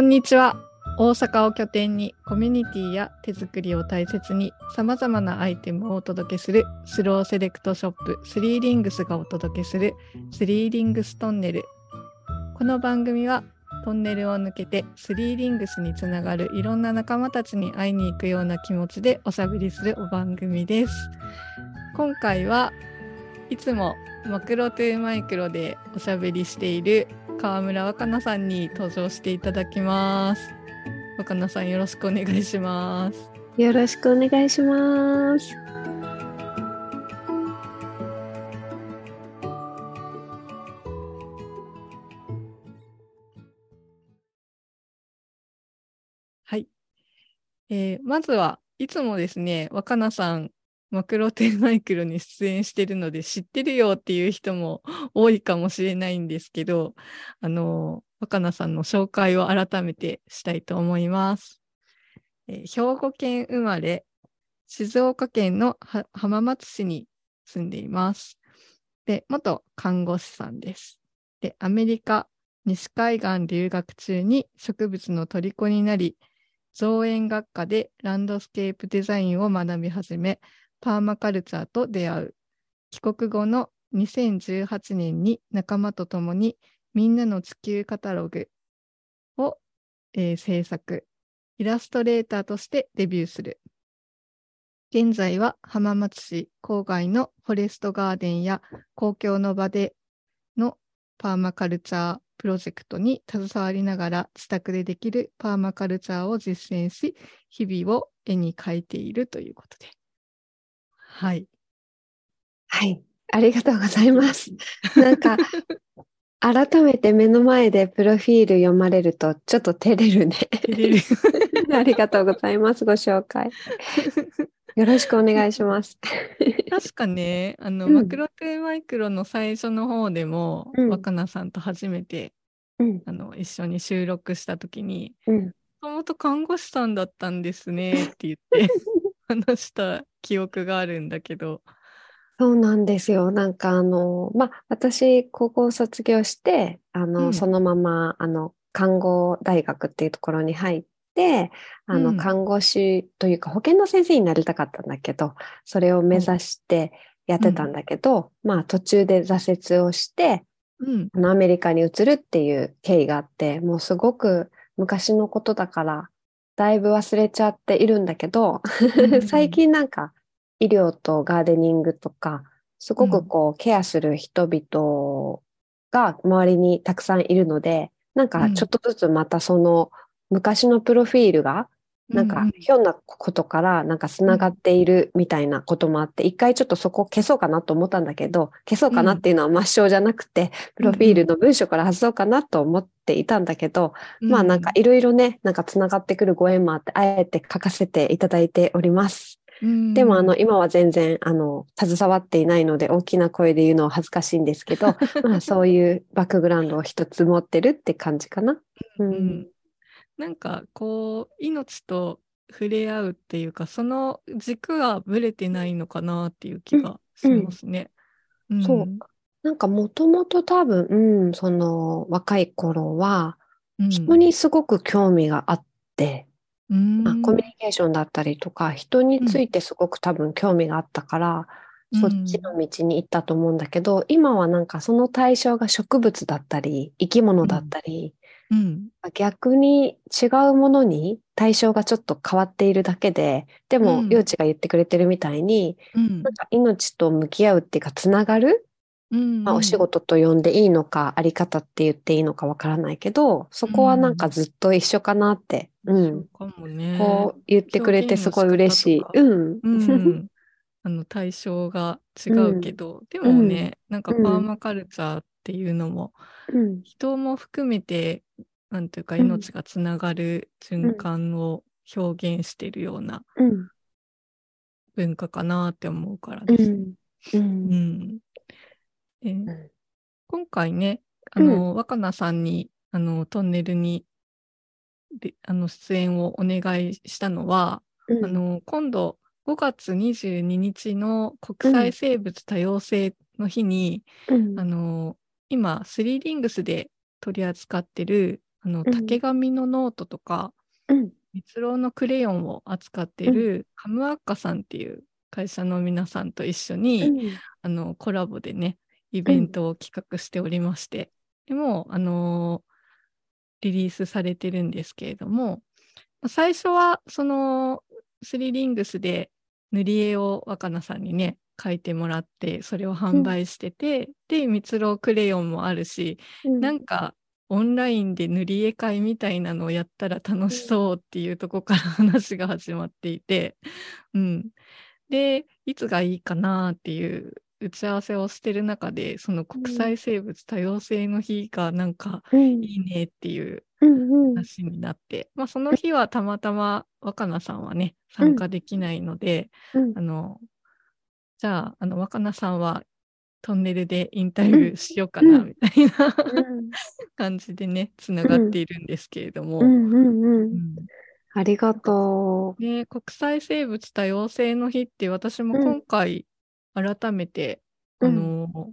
こんにちは。大阪を拠点にコミュニティや手作りを大切に様々なアイテムをお届けするスローセレクトショップスリーリングスがお届けするスリーリングストンネル。この番組はトンネルを抜けてスリーリングスにつながるいろんな仲間たちに会いに行くような気持ちでおしゃべりするお番組です。今回はいつもマクロトゥーマイクロでおしゃべりしている川村若菜さんに登場していただきます。若菜さんよろしくお願いします。よろしくお願いします。はい。えーまずはいつもですね、若菜さん、マクロテンマイクロに出演してるので知ってるよっていう人も 多いかもしれないんですけど、あの、若菜さんの紹介を改めてしたいと思います。え兵庫県生まれ、静岡県の浜松市に住んでいます。で、元看護師さんです。で、アメリカ西海岸留学中に植物の虜になり、造園学科でランドスケープデザインを学び始め、パーマカルチャーと出会う。帰国後の2018年に仲間と共にみんなの地球カタログを、えー制作。イラストレーターとしてデビューする。現在は浜松市郊外のフォレストガーデンや公共の場でのパーマカルチャープロジェクトに携わりながら自宅でできるパーマカルチャーを実践し、日々を絵に描いているということで。はい。はい、ありがとうございます。なんか、改めて目の前でプロフィール読まれるとちょっと照れるね。照れる ありがとうございます。ご紹介。よろしくお願いします。確かね、あの、うんマクロトゥーマイクロの最初の方でも、うん若菜さんと初めてうん、あの一緒に収録した時に、うん、もともと看護師さんだったんですねって言って話した記憶があるんだけど。そうなんですよ。なんかあの、まあ、私、高校を卒業して、あの、うんそのまま、あの、看護大学っていうところに入って、あの、うん看護師というか、保健の先生になりたかったんだけど、それを目指してやってたんだけど、まあ、途中で挫折をして、うん。あのアメリカに移るっていう経緯があって、もうすごく昔のことだから、だいぶ忘れちゃっているんだけど、うん最近なんか医療とガーデニングとか、すごくこうケアする人々が周りにたくさんいるので、なんかちょっとずつまたその昔のプロフィールがなんかひょんなことからなんかつながっているみたいなこともあって、一回ちょっとそこ消そうかなと思ったんだけど、消そうかなっていうのは抹消じゃなくて、プロフィールの文章から外そうかなと思っていたんだけど、まあなんかいろいろね、なんかつながってくるご縁もあって、あえて書かせていただいております。うん、でもあの今は全然あの携わっていないので大きな声で言うのは恥ずかしいんですけど、まあそういうバックグラウンドを一つ持ってるって感じかな。ううん。ん、なんかこう命と触れ合うっていうかその軸がぶれてないのかなっていう気がしますね。う。ん。そうなんかもともと多分、うん、その若い頃はうん。人にすごく興味があって、うん。まあ、コミュニケーションだったりとか人についてすごく多分興味があったから、そっちの道に行ったと思うんだけど、今はなんかその対象が植物だったり生き物だったり、うん逆に違うものに対象がちょっと変わっているだけで、でもうん、幼稚が言ってくれてるみたいに、うんなんか命と向き合うっていうか、つながる、うんまあ、お仕事と呼んでいいのか、あり方って言っていいのかわからないけど、そこはなんかずっと一緒かなって、うん。そうかもね。こう言ってくれてすごい嬉しい。表うん。うん、あの対象が違うけど、でもね、なんかパーマカルチャーっていうのも、うん。人も含めてなんていうかうん命がつながる循環を表現しているようなうん。文化かなって思うからうです。ん。う。うんんでん今回ねあの、若菜さんにあのトンネルにであの出演をお願いしたのは、うんあの今度5月22日の国際生物多様性の日に、うんあの今スリーリングスで取り扱ってるあのうん。竹紙のノートとか、うん。蜜蝋のクレヨンを扱っているカムアッカさんっていう会社の皆さんと一緒に、うん。あのコラボでね、イベントを企画しておりまして、でも、あのーリリースされてるんですけれども、まあ最初はそのスリリングスで塗り絵を若菜さんにね、描いてもらって、それを販売してて、で、蜜蝋クレヨンもあるし、うん。なんかオンラインで塗り絵会みたいなのをやったら楽しそうっていうところから話が始まっていて、うん。で、いつがいいかなっていう打ち合わせをしてる中で、その国際生物多様性の日がなんかうん。いいねっていう話になって、まあその日はたまたま若菜さんはね、参加できないので、うん。あの、じゃあ、あの、若菜さんはトンネルでインタビューしようかな、うん。みたいなうん。感じでね、つながっているんですけれども、ありがとね、国際生物多様性の日って私も今回改めて、うん。あの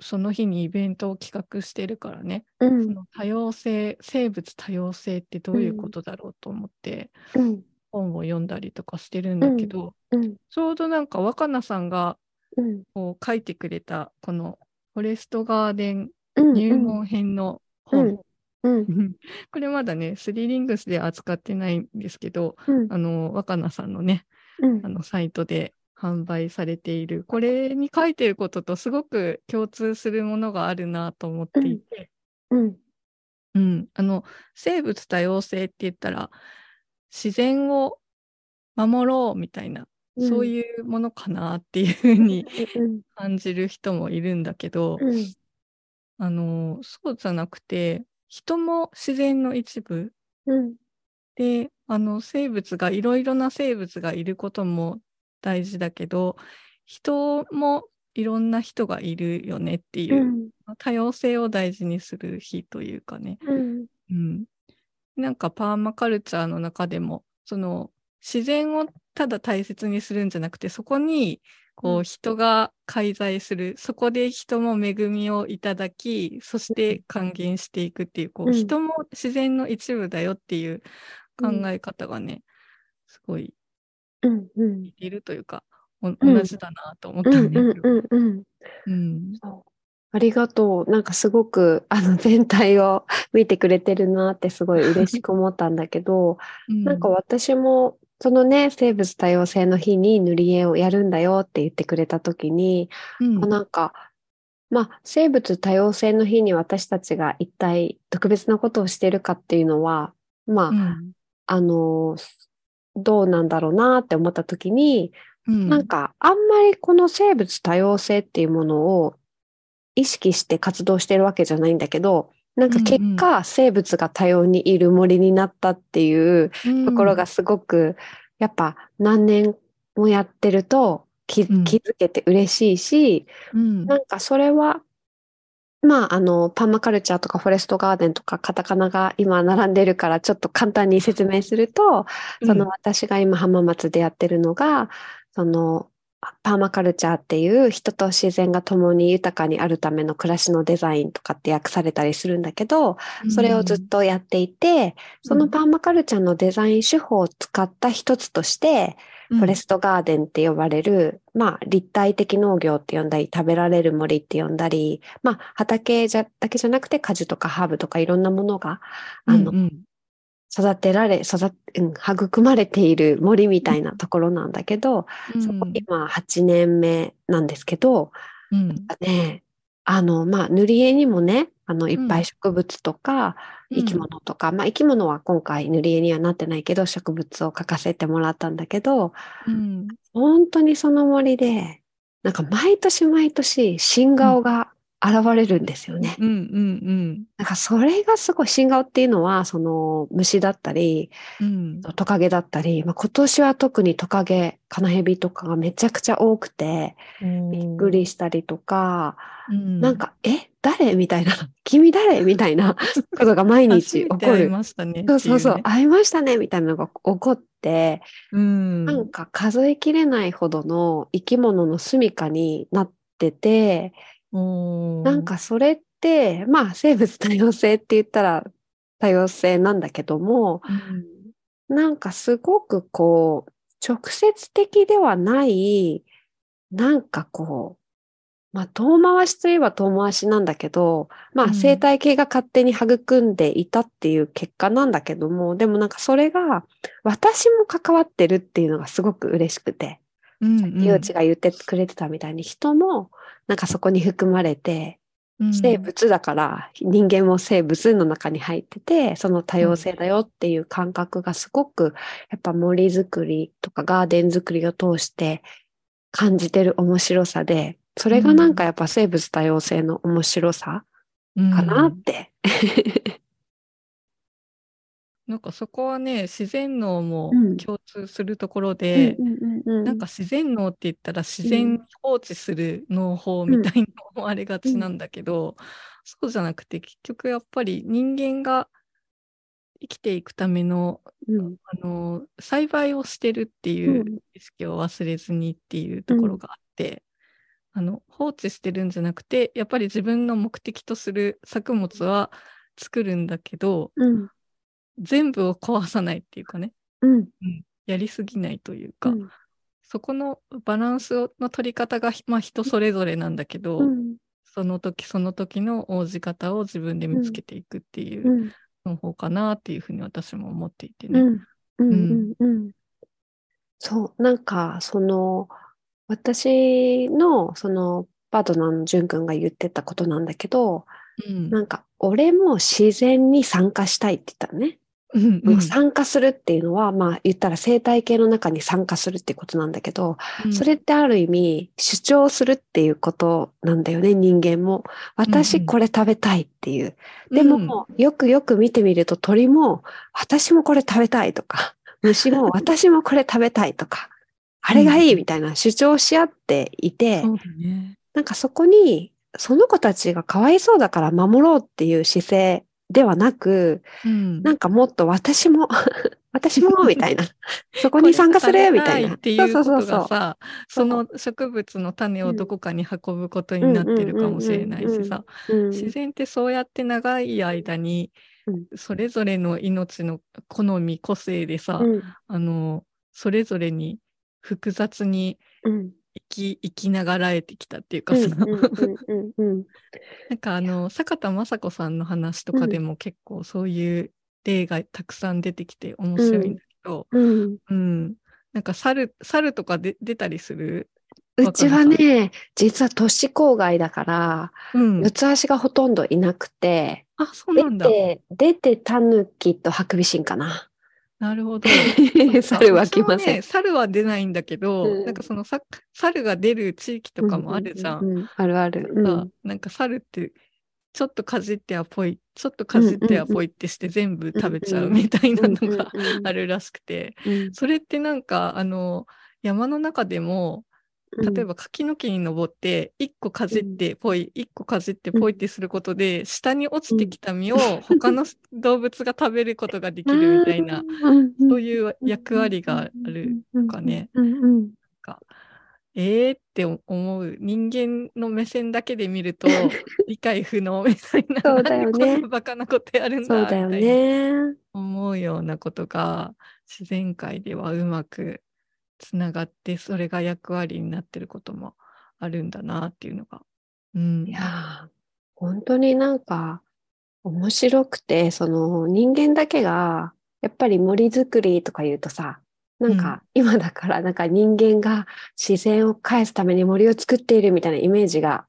その日にイベントを企画してるからね、う。うん。その多様性、生物多様性ってどういうことだろうと思って、うん。本を読んだりとかしてるんだけど、うん。ちょうどなんか若菜さんがうん。こう書いてくれたこのフォレストガーデンうん入門編の本、うん。これまだね、スリーリングスで扱ってないんですけど、うん。あの、若菜さんのね、うん。あの、サイトで販売されている、これに書いてることとすごく共通するものがあるなと思っていて、うん。うん、あの、生物多様性って言ったら、自然を守ろうみたいな、うん。そういうものかなっていうふうにうん感じる人もいるんだけど、うん。あの、そうじゃなくて、人も自然の一部うん。で、あの、生物が、いろいろな生物がいることも大事だけど、人もいろんな人がいるよねっていうう、ん。多様性を大事にする日というかね。うん。うん。なんかパーマカルチャーの中でも、その、自然をただ大切にするんじゃなくて、そこに、こううん。人が介在する、そこで人も恵みをいただき、そして還元していくっていう、こう、うん。人も自然の一部だよっていう考え方がね、すごいうんうん。似てるというか、同じだなと思ったうんんだけど。うんうんうん。うん。ありがとう。なんかすごくあの全体を見てくれてるなってすごい嬉しく思ったんだけど、なんか私もそのね、生物多様性の日に塗り絵をやるんだよって言ってくれた時に、うん、あなんか、まあ、生物多様性の日に私たちが一体特別なことをしているかっていうのは、まあ、うん。あの、どうなんだろうなって思った時に、うん、なんか、あんまりこの生物多様性っていうものを意識して活動してるわけじゃないんだけど、なんか結果、生物が多様にいる森になったっていうところがすごく、やっぱ何年もやってると気うん。気づけて嬉しいし、うん、なんかそれは、まあ、あの、パーマカルチャーとかフォレストガーデンとかカタカナが今並んでるからちょっと簡単に説明すると、その私が今浜松でやってるのが、そのパーマカルチャーっていう人と自然が共に豊かにあるための暮らしのデザインとかって訳されたりするんだけど、うん。それをずっとやっていて、そのパーマカルチャーのデザイン手法を使った一つとして、フォレストガーデンって呼ばれる、まあ、立体的農業って呼んだり、食べられる森って呼んだり、まあ、畑じゃだけじゃなくて果樹とかハーブとかいろんなものが、あの、うんうん育てられ、育っ、うん、育まれている森みたいなところなんだけど、そこ今8年目なんですけど、うん。ね、あの、まあ、塗り絵にもね、あの、いっぱうんい植物とか、うん。生き物とか、まあ、生き物は今回塗り絵にはなってないけど、植物を描かせてもらったんだけど、うん。本当にその森で、なんか毎年毎年、新顔が現れるんですよね。うんうんなんかそれがすごい、新顔っていうのは、その虫だったり、うん。トカゲだったり、まあ、今年は特にトカゲ、カナヘビとかがめちゃくちゃ多くて、うんびっくりしたりとか、うん。なんか、え、誰？みたいな、君誰？みたいな ことが毎日起こる。ましたねそうそうそう、会いましたねみたいなのが起こって、うん。なんか数えきれないほどの生き物の住処になってて、なんかそれっって、まあ生物多様性って言ったら多様性なんだけども、なんかすごくこう、直接的ではない、なんかこう、まあ遠回しといえば遠回しなんだけど、まあうん生態系が勝手に育んでいたっていう結果なんだけども、でもなんかそれが私も関わってるっていうのがすごく嬉しくて、うんうん幼稚が言ってくれてたみたいに人もなんかそこに含まれて、うん生物だから人間も生物の中に入ってて、その多様性だよっていう感覚がすごくやっぱ森づくりとかガーデンづくりを通して感じてる面白さで、それがなんかやっぱ生物多様性の面白さかなって。なんかそこはね、自然農もうん。共通するところで、うんうんうんうん。なんか自然農って言ったら自然に放置する農法みたいに思われがちなんだけど、そうじゃなくて結局やっぱり人間が生きていくためのうん。あの栽培をしてるっていううん。意識を忘れずにっていうところがあって、あの放置してるんじゃなくてやっぱり自分の目的とする作物は作るんだけどうん全部を壊さないっていうかね、うん。うんやりすぎないというか、うん。そこのバランスの取り方が、まあ、人それぞれなんだけど、うん。その時その時の応じ方を自分で見つけていくっていううん。方法かなっていうふうに私も思っていてね。うん。うん。うん。うん。そう、なんか、その、私の、その、パートナーの淳君が言ってたことなんだけど、うん。なんか、俺も自然に参加したいって言ったのね。うんもう参加するっていうのは、まあ言ったら生態系の中に参加するってことなんだけど、うんそれってある意味主張するっていうことなんだよね、人間も。うん私これ食べたいっていう。でも、よくよく見てみると鳥も、私もこれ食べたいとか、虫も私もこれ食べたいとか、あれがいいみたいな主張し合っていて、そうだね。なんかそこに、その子たちがかわいそうだから守ろうっていう姿勢ではなく、うん。なんかもっと私も、私も、みたいな。そこに参加するみたいな。っていうことそうそうそう。がさ、その植物の種をどこかに運ぶことになってるかもしれないしさ、うん自然ってそうやって長い間にうん。それぞれの命の好み個性でさ、うん。あのそれぞれに複雑にき生きながらえてきたっていうかさ、うんうんうんうん。なんかあの坂田雅子さんの話とかでも結構そういう例がたくさん出てきて面白いんだけど、うんうん。なんか猿猿とかで出たりする、うちはね、実は都市郊外だから、うん。四つ足がほとんどいなくて、あそうなんだ。出て、出てタヌキとハクビシンかな。なるほど。猿は来ませんね。猿は出ないんだけど、うんなんかそのさ猿が出る地域とかもあるじゃん。うううあるある。うんさなんか猿ってちょっとかじってはぽい、ちょっとかじってはぽいってして全部食べちゃうみたいなのがあるらしくて、うんそれってなんかあの山の中でも例えば柿の木に登って1個かじってぽい、1個かじってぽいってすることで、下に落ちてきた実を他の動物が食べることができるみたいな、そういう役割があるとかね。うんうんかえーって思う人間の目線だけで見ると 理解不能みたいなそうだよね。バカなことやるんだそうだよみたいなね。思うようなことが自然界ではうまくつながってそれが役割になってることもあるんだなっていうのが。うん、いやー本当になんか面白くて、その人間だけが、やっぱり森づくりとか言うとさ、なんか今だからなんか人間が自然を返すために森を作っているみたいなイメージが、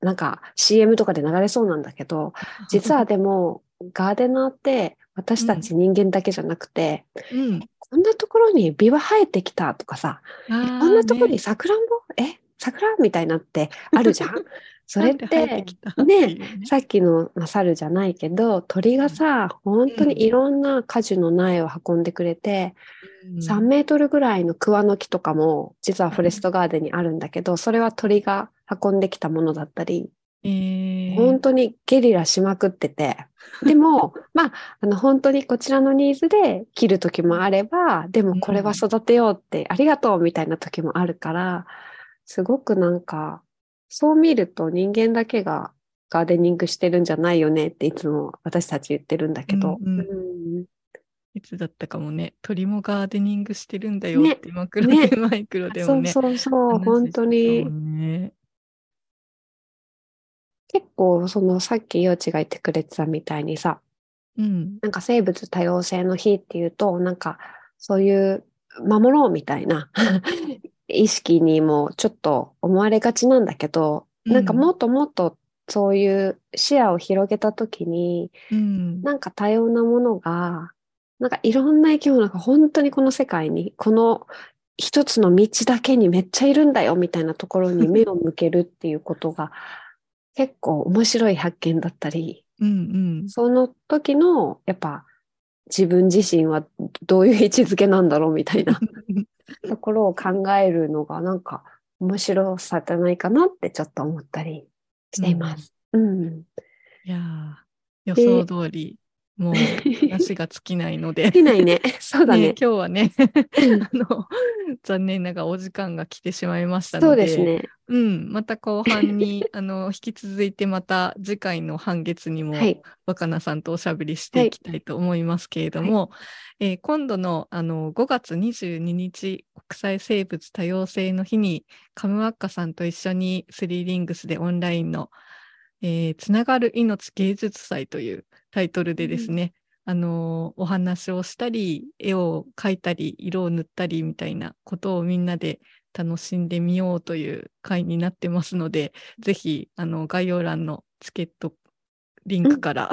なんか CM とかで流れそうなんだけど、実はでもガーデナーって私たち人間だけじゃなくて、うん、こんなところにビワ生えてきたとかさ、こんなところにね。さくらんぼ、え、桜みたいなってあるじゃん。それってねさっきの、まあ、猿じゃないけど、鳥がさ、本当にいろんな果樹の苗を運んでくれて、うん。3メートルぐらいの桑の木とかも、実はフォレストガーデンにあるんだけど、それは鳥が運んできたものだったり、えー。本当にゲリラしまくってて、でも、まあ、あの、本当にこちらのニーズで切る時もあれば、でもこれは育てようって、ありがとうみたいな時もあるから、すごくなんか、そう見ると人間だけがガーデニングしてるんじゃないよねっていつも私たち言ってるんだけど。うんうん。うん。いつだったかもね、鳥もガーデニングしてるんだよねって、マクロね。テマイクロでそうもね。そうそう、話本当に結構、そのさっき幼稚が言ってくれてたみたいにさ、うん。なんか生物多様性の日っていうと、なんかそういう守ろうみたいな 意識にもちょっと思われがちなんだけど、なんかもっともっとそういう視野を広げたときに、うん。なんか多様なものが、なんかいろんな生き物が本当にこの世界に、この一つの道だけにめっちゃいるんだよみたいなところに目を向けるっていうことが結構面白い発見だったり、うんうん。その時のやっぱ自分自身はどういう位置づけなんだろうみたいな ところを考えるのがなんか面白さじゃないかなってちょっと思ったりしています。うん。いやー、予で想通り、もう 話が尽きないので。できないね。そうだね。今日はね、うん あの、残念ながらお時間が来てしまいましたので、そうですね。うん、また後半に、あの、引き続いてまた次回の半月にも、はい。若菜さんとおしゃべりしていきたいと思いますけれども、えー今度のあの5月22日国際生物多様性の日にカムワッカさんと一緒にスリーリングスでオンラインの、えーつながる命芸術祭というタイトルでですね、あのお話をしたり絵を描いたり色を塗ったりみたいなことをみんなで楽しんでみようという会になってますので、ぜひあの概要欄のチケットリンクから、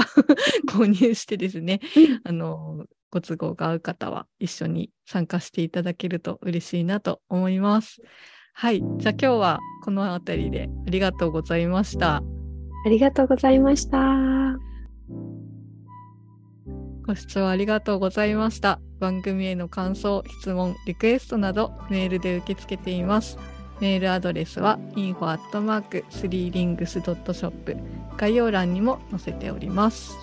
購入してですね、あの、ご都合が合う方は一緒に参加していただけると嬉しいなと思います。はい。じゃあ今日はこの辺りでありがとうございました。ありがとうございました。ご視聴ありがとうございました。番組への感想、質問、リクエストなどメールで受け付けています。メールアドレスは info.3rings.shop 概要欄にも載せております。